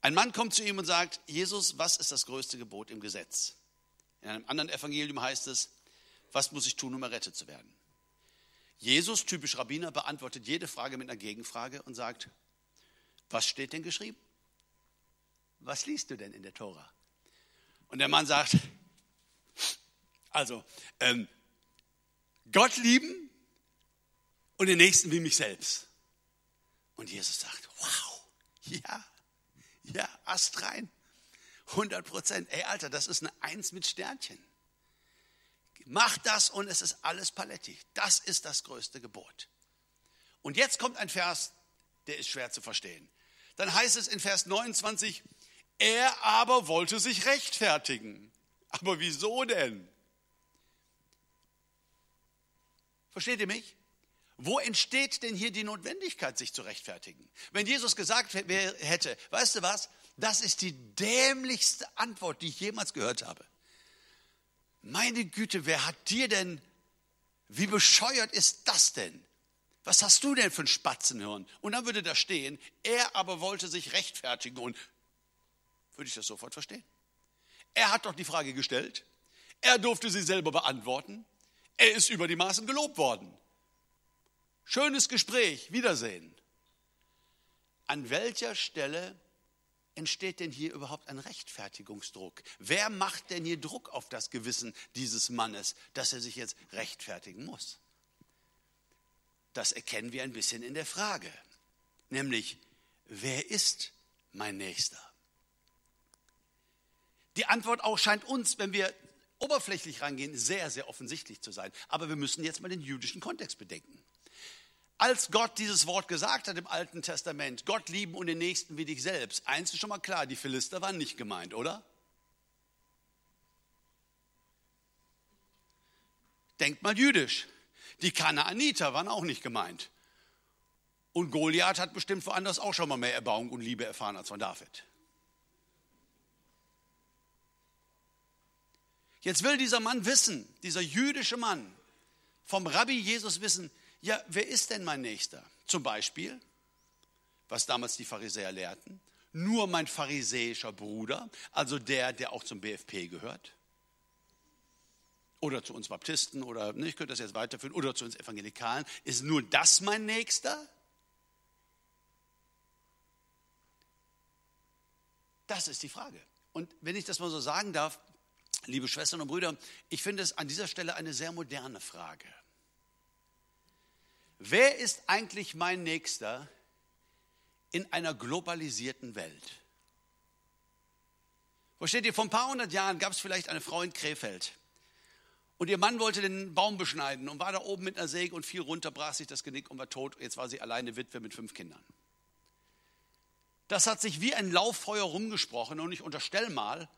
Ein Mann kommt zu ihm und sagt, Jesus, was ist das größte Gebot im Gesetz? In einem anderen Evangelium heißt es, was muss ich tun, um errettet zu werden? Jesus, typisch Rabbiner, beantwortet jede Frage mit einer Gegenfrage und sagt, was steht denn geschrieben? Was liest du denn in der Tora? Und der Mann sagt, also, ähm, Gott lieben und den Nächsten wie mich selbst. Und Jesus sagt, wow, ja, ja, Ast rein. 100 Prozent. Ey, Alter, das ist eine Eins mit Sternchen. Mach das und es ist alles paletti. Das ist das größte Gebot. Und jetzt kommt ein Vers, der ist schwer zu verstehen. Dann heißt es in Vers 29, er aber wollte sich rechtfertigen. Aber wieso denn? Versteht ihr mich? Wo entsteht denn hier die Notwendigkeit, sich zu rechtfertigen? Wenn Jesus gesagt hätte, weißt du was, das ist die dämlichste Antwort, die ich jemals gehört habe. Meine Güte, wer hat dir denn, wie bescheuert ist das denn? Was hast du denn für ein Spatzenhirn? Und dann würde da stehen, er aber wollte sich rechtfertigen und würde ich das sofort verstehen? Er hat doch die Frage gestellt. Er durfte sie selber beantworten. Er ist über die Maßen gelobt worden. Schönes Gespräch, Wiedersehen. An welcher Stelle entsteht denn hier überhaupt ein Rechtfertigungsdruck? Wer macht denn hier Druck auf das Gewissen dieses Mannes, dass er sich jetzt rechtfertigen muss? Das erkennen wir ein bisschen in der Frage, nämlich, wer ist mein Nächster? Die Antwort auch scheint uns, wenn wir oberflächlich rangehen, sehr, sehr offensichtlich zu sein. Aber wir müssen jetzt mal den jüdischen Kontext bedenken. Als Gott dieses Wort gesagt hat im Alten Testament, Gott lieben und den Nächsten wie dich selbst, eins ist schon mal klar, die Philister waren nicht gemeint, oder? Denkt mal jüdisch. Die Kanaaniter waren auch nicht gemeint. Und Goliath hat bestimmt woanders auch schon mal mehr Erbauung und Liebe erfahren als von David. Jetzt will dieser Mann wissen, dieser jüdische Mann, vom Rabbi Jesus wissen, ja, wer ist denn mein Nächster? Zum Beispiel, was damals die Pharisäer lehrten, nur mein pharisäischer Bruder, also der, der auch zum BFP gehört? Oder zu uns Baptisten oder ne, ich könnte das jetzt weiterführen, oder zu uns Evangelikalen. Ist nur das mein Nächster? Das ist die Frage. Und wenn ich das mal so sagen darf, liebe Schwestern und Brüder, ich finde es an dieser Stelle eine sehr moderne Frage. Wer ist eigentlich mein Nächster in einer globalisierten Welt? Versteht ihr, vor ein paar hundert Jahren gab es vielleicht eine Frau in Krefeld und ihr Mann wollte den Baum beschneiden und war da oben mit einer Säge und fiel runter, brach sich das Genick und war tot. Jetzt war sie alleine Witwe mit fünf Kindern. Das hat sich wie ein Lauffeuer rumgesprochen und ich unterstelle mal,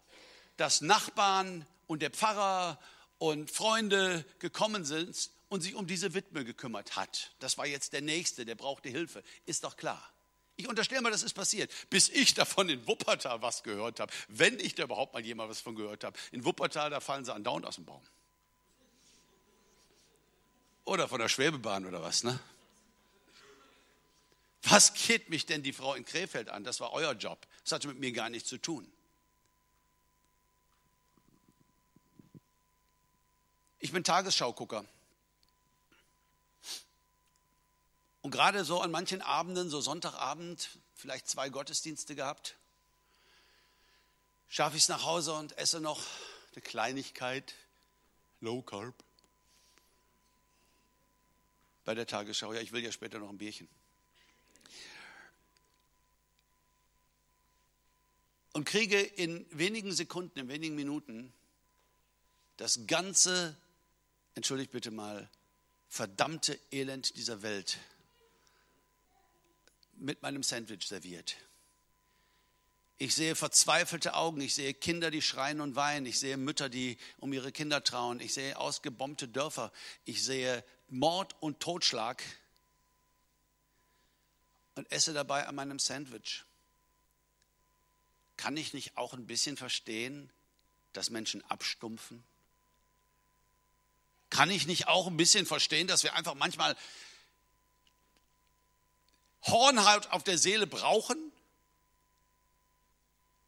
dass Nachbarn und der Pfarrer und Freunde gekommen sind und sich um diese Witwe gekümmert hat. Das war jetzt der Nächste, der brauchte Hilfe. Ist doch klar. Ich unterstelle mal, das ist passiert, bis ich davon in Wuppertal was gehört habe. Wenn ich da überhaupt mal jemand was von gehört habe. In Wuppertal, da fallen sie andauernd aus dem Baum. Oder von der Schwebebahn oder was, ne? Was geht mich denn die Frau in Krefeld an? Das war euer Job. Das hatte mit mir gar nichts zu tun. Ich bin Tagesschaugucker. Und gerade so an manchen Abenden, so Sonntagabend, vielleicht zwei Gottesdienste gehabt, schaffe ich es nach Hause und esse noch eine Kleinigkeit, Low Carb, bei der Tagesschau. Ja, ich will ja später noch ein Bierchen. Und kriege in wenigen Sekunden, in wenigen Minuten das ganze, entschuldigt bitte mal, verdammte Elend dieser Welt mit meinem Sandwich serviert. Ich sehe verzweifelte Augen, ich sehe Kinder, die schreien und weinen, ich sehe Mütter, die um ihre Kinder trauen, ich sehe ausgebombte Dörfer, ich sehe Mord und Totschlag und esse dabei an meinem Sandwich. Kann ich nicht auch ein bisschen verstehen, dass Menschen abstumpfen? Kann ich nicht auch ein bisschen verstehen, dass wir einfach manchmal Hornhaut auf der Seele brauchen?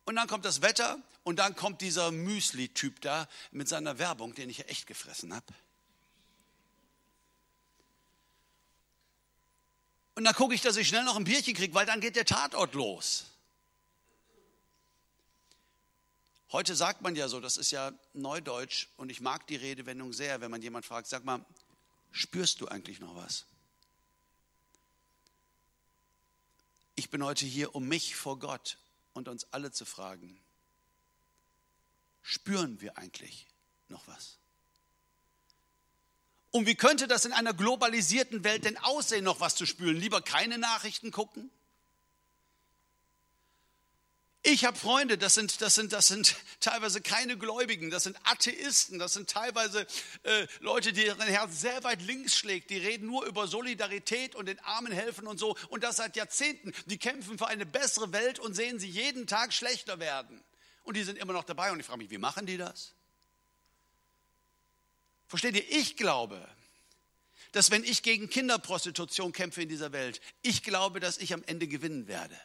Und dann kommt das Wetter und dann kommt dieser Müsli-Typ da mit seiner Werbung, den ich echt gefressen habe. Und dann gucke ich, dass ich schnell noch ein Bierchen kriege, weil dann geht der Tatort los. Heute sagt man ja so, das ist ja Neudeutsch und ich mag die Redewendung sehr, wenn man jemand fragt, sag mal, spürst du eigentlich noch was? Ich bin heute hier, um mich vor Gott und uns alle zu fragen, spüren wir eigentlich noch was? Und wie könnte das in einer globalisierten Welt denn aussehen, noch was zu spüren? Lieber keine Nachrichten gucken? Ich habe Freunde, das sind, das, sind, das sind teilweise keine Gläubigen, das sind Atheisten, das sind teilweise äh, Leute, deren Herz sehr weit links schlägt. Die reden nur über Solidarität und den Armen helfen und so. Und das seit Jahrzehnten. Die kämpfen für eine bessere Welt und sehen sie jeden Tag schlechter werden. Und die sind immer noch dabei. Und ich frage mich, wie machen die das? Versteht ihr? Ich glaube, dass wenn ich gegen Kinderprostitution kämpfe in dieser Welt, ich glaube, dass ich am Ende gewinnen werde.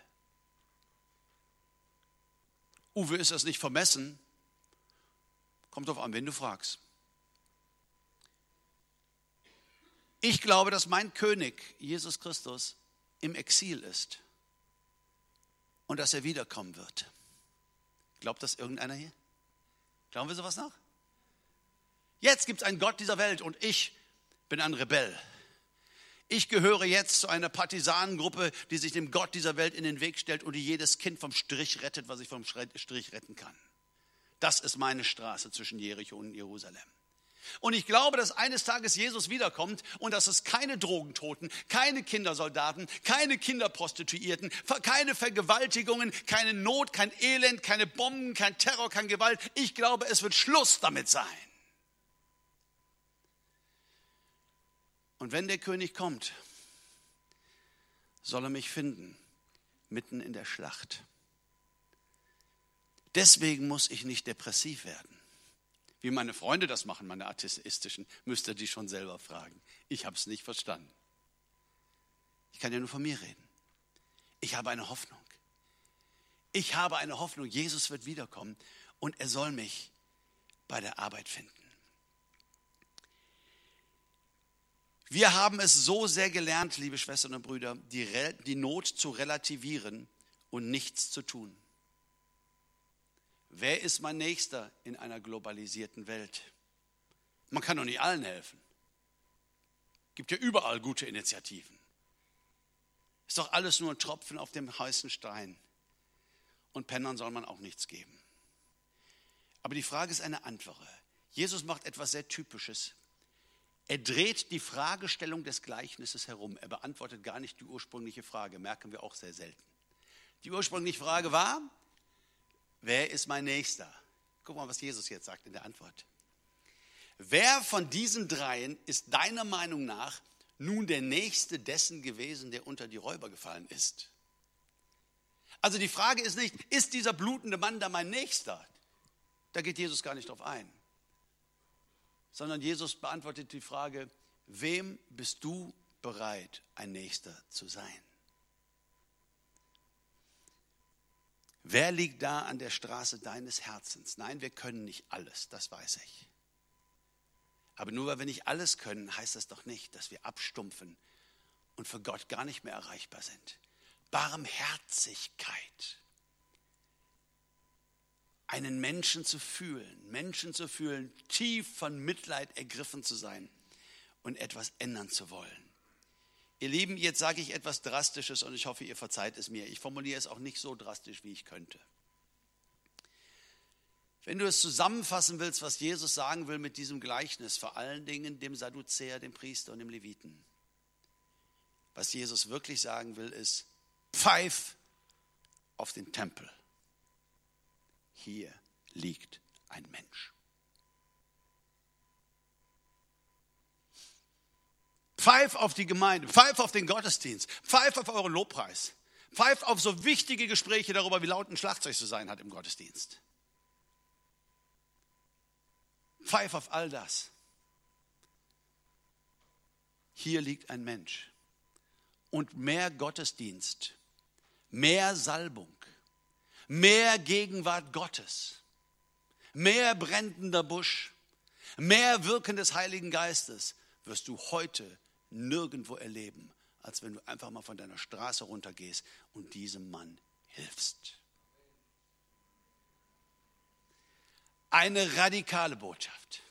Uwe, ist das nicht vermessen? Kommt drauf an, wenn du fragst. Ich glaube, dass mein König, Jesus Christus, im Exil ist und dass er wiederkommen wird. Glaubt das irgendeiner hier? Glauben wir sowas nach? Jetzt gibt es einen Gott dieser Welt und ich bin ein Rebell. Ich gehöre jetzt zu einer Partisanengruppe, die sich dem Gott dieser Welt in den Weg stellt und die jedes Kind vom Strich rettet, was ich vom Strich retten kann. Das ist meine Straße zwischen Jericho und Jerusalem. Und ich glaube, dass eines Tages Jesus wiederkommt und dass es keine Drogentoten, keine Kindersoldaten, keine Kinderprostituierten, keine Vergewaltigungen, keine Not, kein Elend, keine Bomben, kein Terror, kein Gewalt. Ich glaube, es wird Schluss damit sein. Und wenn der König kommt, soll er mich finden, mitten in der Schlacht. Deswegen muss ich nicht depressiv werden. Wie meine Freunde das machen, meine atheistischen, müsst ihr die schon selber fragen. Ich habe es nicht verstanden. Ich kann ja nur von mir reden. Ich habe eine Hoffnung. Ich habe eine Hoffnung, Jesus wird wiederkommen und er soll mich bei der Arbeit finden. Wir haben es so sehr gelernt, liebe Schwestern und Brüder, die, die Not zu relativieren und nichts zu tun. Wer ist mein Nächster in einer globalisierten Welt? Man kann doch nicht allen helfen. Es gibt ja überall gute Initiativen. Ist doch alles nur ein Tropfen auf dem heißen Stein. Und Pennern soll man auch nichts geben. Aber die Frage ist eine andere. Jesus macht etwas sehr Typisches. Er dreht die Fragestellung des Gleichnisses herum. Er beantwortet gar nicht die ursprüngliche Frage, merken wir auch sehr selten. Die ursprüngliche Frage war, wer ist mein Nächster? Guck mal, was Jesus jetzt sagt in der Antwort. Wer von diesen dreien ist deiner Meinung nach nun der Nächste dessen gewesen, der unter die Räuber gefallen ist? Also die Frage ist nicht, ist dieser blutende Mann da mein Nächster? Da geht Jesus gar nicht drauf ein. Sondern Jesus beantwortet die Frage, wem bist du bereit, ein Nächster zu sein? Wer liegt da an der Straße deines Herzens? Nein, wir können nicht alles, das weiß ich. Aber nur weil wir nicht alles können, heißt das doch nicht, dass wir abstumpfen und für Gott gar nicht mehr erreichbar sind. Barmherzigkeit. Einen Menschen zu fühlen, Menschen zu fühlen, tief von Mitleid ergriffen zu sein und etwas ändern zu wollen. Ihr Lieben, jetzt sage ich etwas Drastisches und ich hoffe, ihr verzeiht es mir. Ich formuliere es auch nicht so drastisch, wie ich könnte. Wenn du es zusammenfassen willst, was Jesus sagen will mit diesem Gleichnis, vor allen Dingen dem Sadduzäer, dem Priester und dem Leviten, was Jesus wirklich sagen will, ist, pfeif auf den Tempel. Hier liegt ein Mensch. Pfeif auf die Gemeinde, pfeif auf den Gottesdienst, pfeif auf euren Lobpreis, pfeif auf so wichtige Gespräche darüber, wie laut ein Schlagzeug zu sein hat im Gottesdienst. Pfeif auf all das. Hier liegt ein Mensch. Und mehr Gottesdienst, mehr Salbung, mehr Gegenwart Gottes, mehr brennender Busch, mehr Wirken des Heiligen Geistes wirst du heute nirgendwo erleben, als wenn du einfach mal von deiner Straße runtergehst und diesem Mann hilfst. eine radikale Botschaft.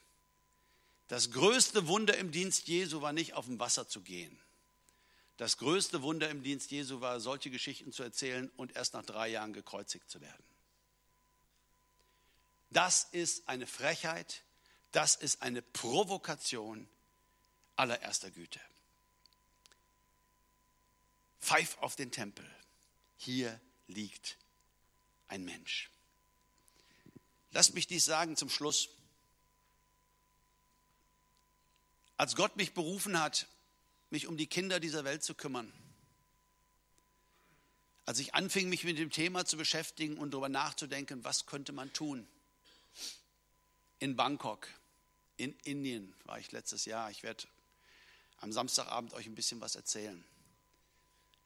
Das größte Wunder im Dienst Jesu war nicht auf dem Wasser zu gehen. Das größte Wunder im Dienst Jesu war, solche Geschichten zu erzählen und erst nach drei Jahren gekreuzigt zu werden. Das ist eine Frechheit, das ist eine Provokation allererster Güte. Pfeif auf den Tempel. Hier liegt ein Mensch. Lasst mich dies sagen zum Schluss. Als Gott mich berufen hat, mich um die Kinder dieser Welt zu kümmern, als ich anfing, mich mit dem Thema zu beschäftigen und darüber nachzudenken, was könnte man tun. In Bangkok, in Indien war ich letztes Jahr. Ich werde am Samstagabend euch ein bisschen was erzählen.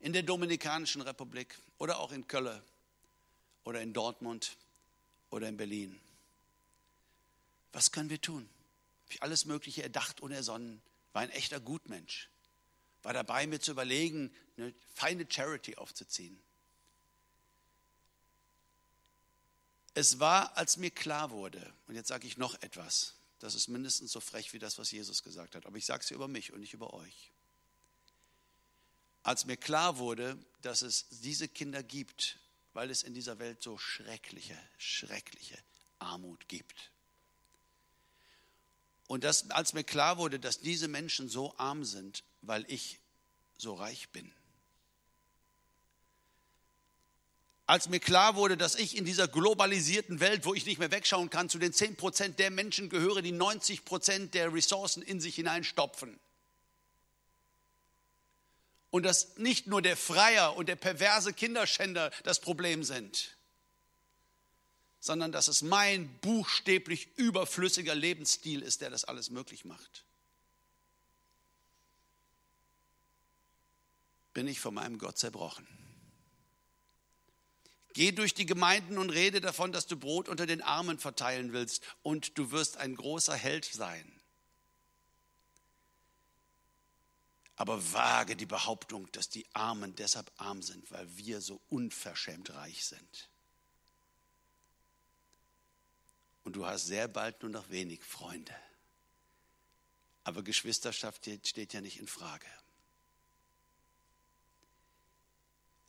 In der Dominikanischen Republik oder auch in Köln oder in Dortmund oder in Berlin. Was können wir tun? Habe ich alles Mögliche erdacht und ersonnen. War ein echter Gutmensch. War dabei, mir zu überlegen, eine feine Charity aufzuziehen. Es war, als mir klar wurde, und jetzt sage ich noch etwas, das ist mindestens so frech wie das, was Jesus gesagt hat, aber ich sage es über mich und nicht über euch. Als mir klar wurde, dass es diese Kinder gibt, weil es in dieser Welt so schreckliche, schreckliche Armut gibt. Und das, als mir klar wurde, dass diese Menschen so arm sind, weil ich so reich bin. Als mir klar wurde, dass ich in dieser globalisierten Welt, wo ich nicht mehr wegschauen kann, zu den 10 Prozent der Menschen gehöre, die 90 Prozent der Ressourcen in sich hineinstopfen und dass nicht nur der Freier und der perverse Kinderschänder das Problem sind, sondern dass es mein buchstäblich überflüssiger Lebensstil ist, der das alles möglich macht. Bin ich von meinem Gott zerbrochen. Geh durch die Gemeinden und rede davon, dass du Brot unter den Armen verteilen willst und du wirst ein großer Held sein. Aber wage die Behauptung, dass die Armen deshalb arm sind, weil wir so unverschämt reich sind. Und du hast sehr bald nur noch wenig Freunde. Aber Geschwisterschaft steht ja nicht in Frage.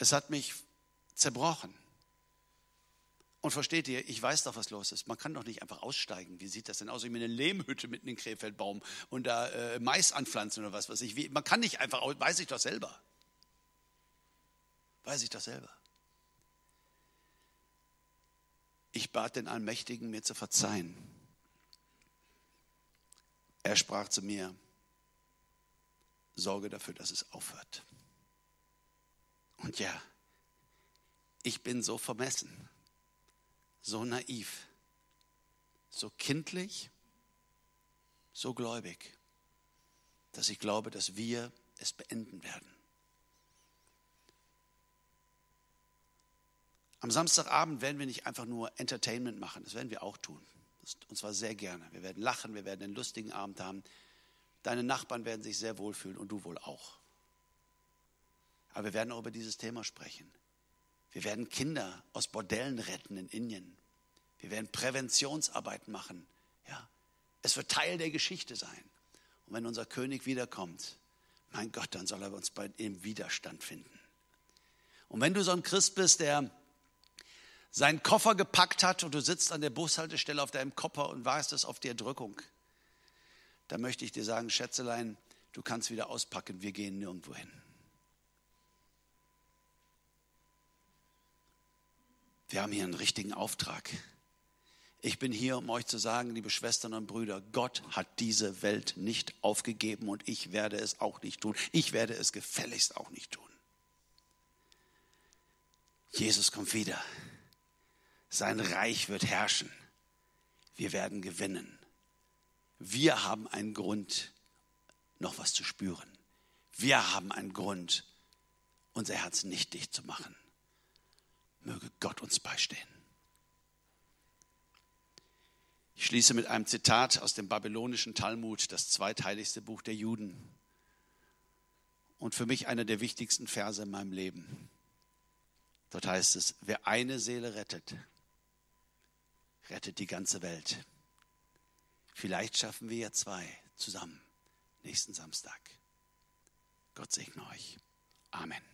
Es hat mich zerbrochen. Und versteht ihr, ich weiß doch, was los ist. Man kann doch nicht einfach aussteigen. Wie sieht das denn aus? Ich mir eine Lehmhütte mitten in Krefeldbaum und da äh, Mais anpflanzen oder was weiß ich. Wie, man kann nicht einfach, weiß ich doch selber. Weiß ich doch selber. Ich bat den Allmächtigen, mir zu verzeihen. Er sprach zu mir, sorge dafür, dass es aufhört. Und ja, ich bin so vermessen so naiv, so kindlich, so gläubig, dass ich glaube, dass wir es beenden werden. Am Samstagabend werden wir nicht einfach nur Entertainment machen, das werden wir auch tun. Und zwar sehr gerne. Wir werden lachen, wir werden einen lustigen Abend haben. Deine Nachbarn werden sich sehr wohlfühlen und du wohl auch. Aber wir werden auch über dieses Thema sprechen. Wir werden Kinder aus Bordellen retten in Indien. Wir werden Präventionsarbeit machen. Ja, es wird Teil der Geschichte sein. Und wenn unser König wiederkommt, mein Gott, dann soll er uns bei im Widerstand finden. Und wenn du so ein Christ bist, der seinen Koffer gepackt hat und du sitzt an der Bushaltestelle auf deinem Koffer und wartest auf die Erdrückung, dann möchte ich dir sagen, Schätzelein, du kannst wieder auspacken, wir gehen nirgendwo hin. Wir haben hier einen richtigen Auftrag. Ich bin hier, um euch zu sagen, liebe Schwestern und Brüder, Gott hat diese Welt nicht aufgegeben und ich werde es auch nicht tun. Ich werde es gefälligst auch nicht tun. Jesus kommt wieder. Sein Reich wird herrschen. Wir werden gewinnen. Wir haben einen Grund, noch was zu spüren. Wir haben einen Grund, unser Herz nicht dicht zu machen. Möge Gott uns beistehen. Ich schließe mit einem Zitat aus dem babylonischen Talmud, das zweitheiligste Buch der Juden. Und für mich einer der wichtigsten Verse in meinem Leben. Dort heißt es, wer eine Seele rettet, rettet die ganze Welt. Vielleicht schaffen wir ja zwei zusammen nächsten Samstag. Gott segne euch. Amen.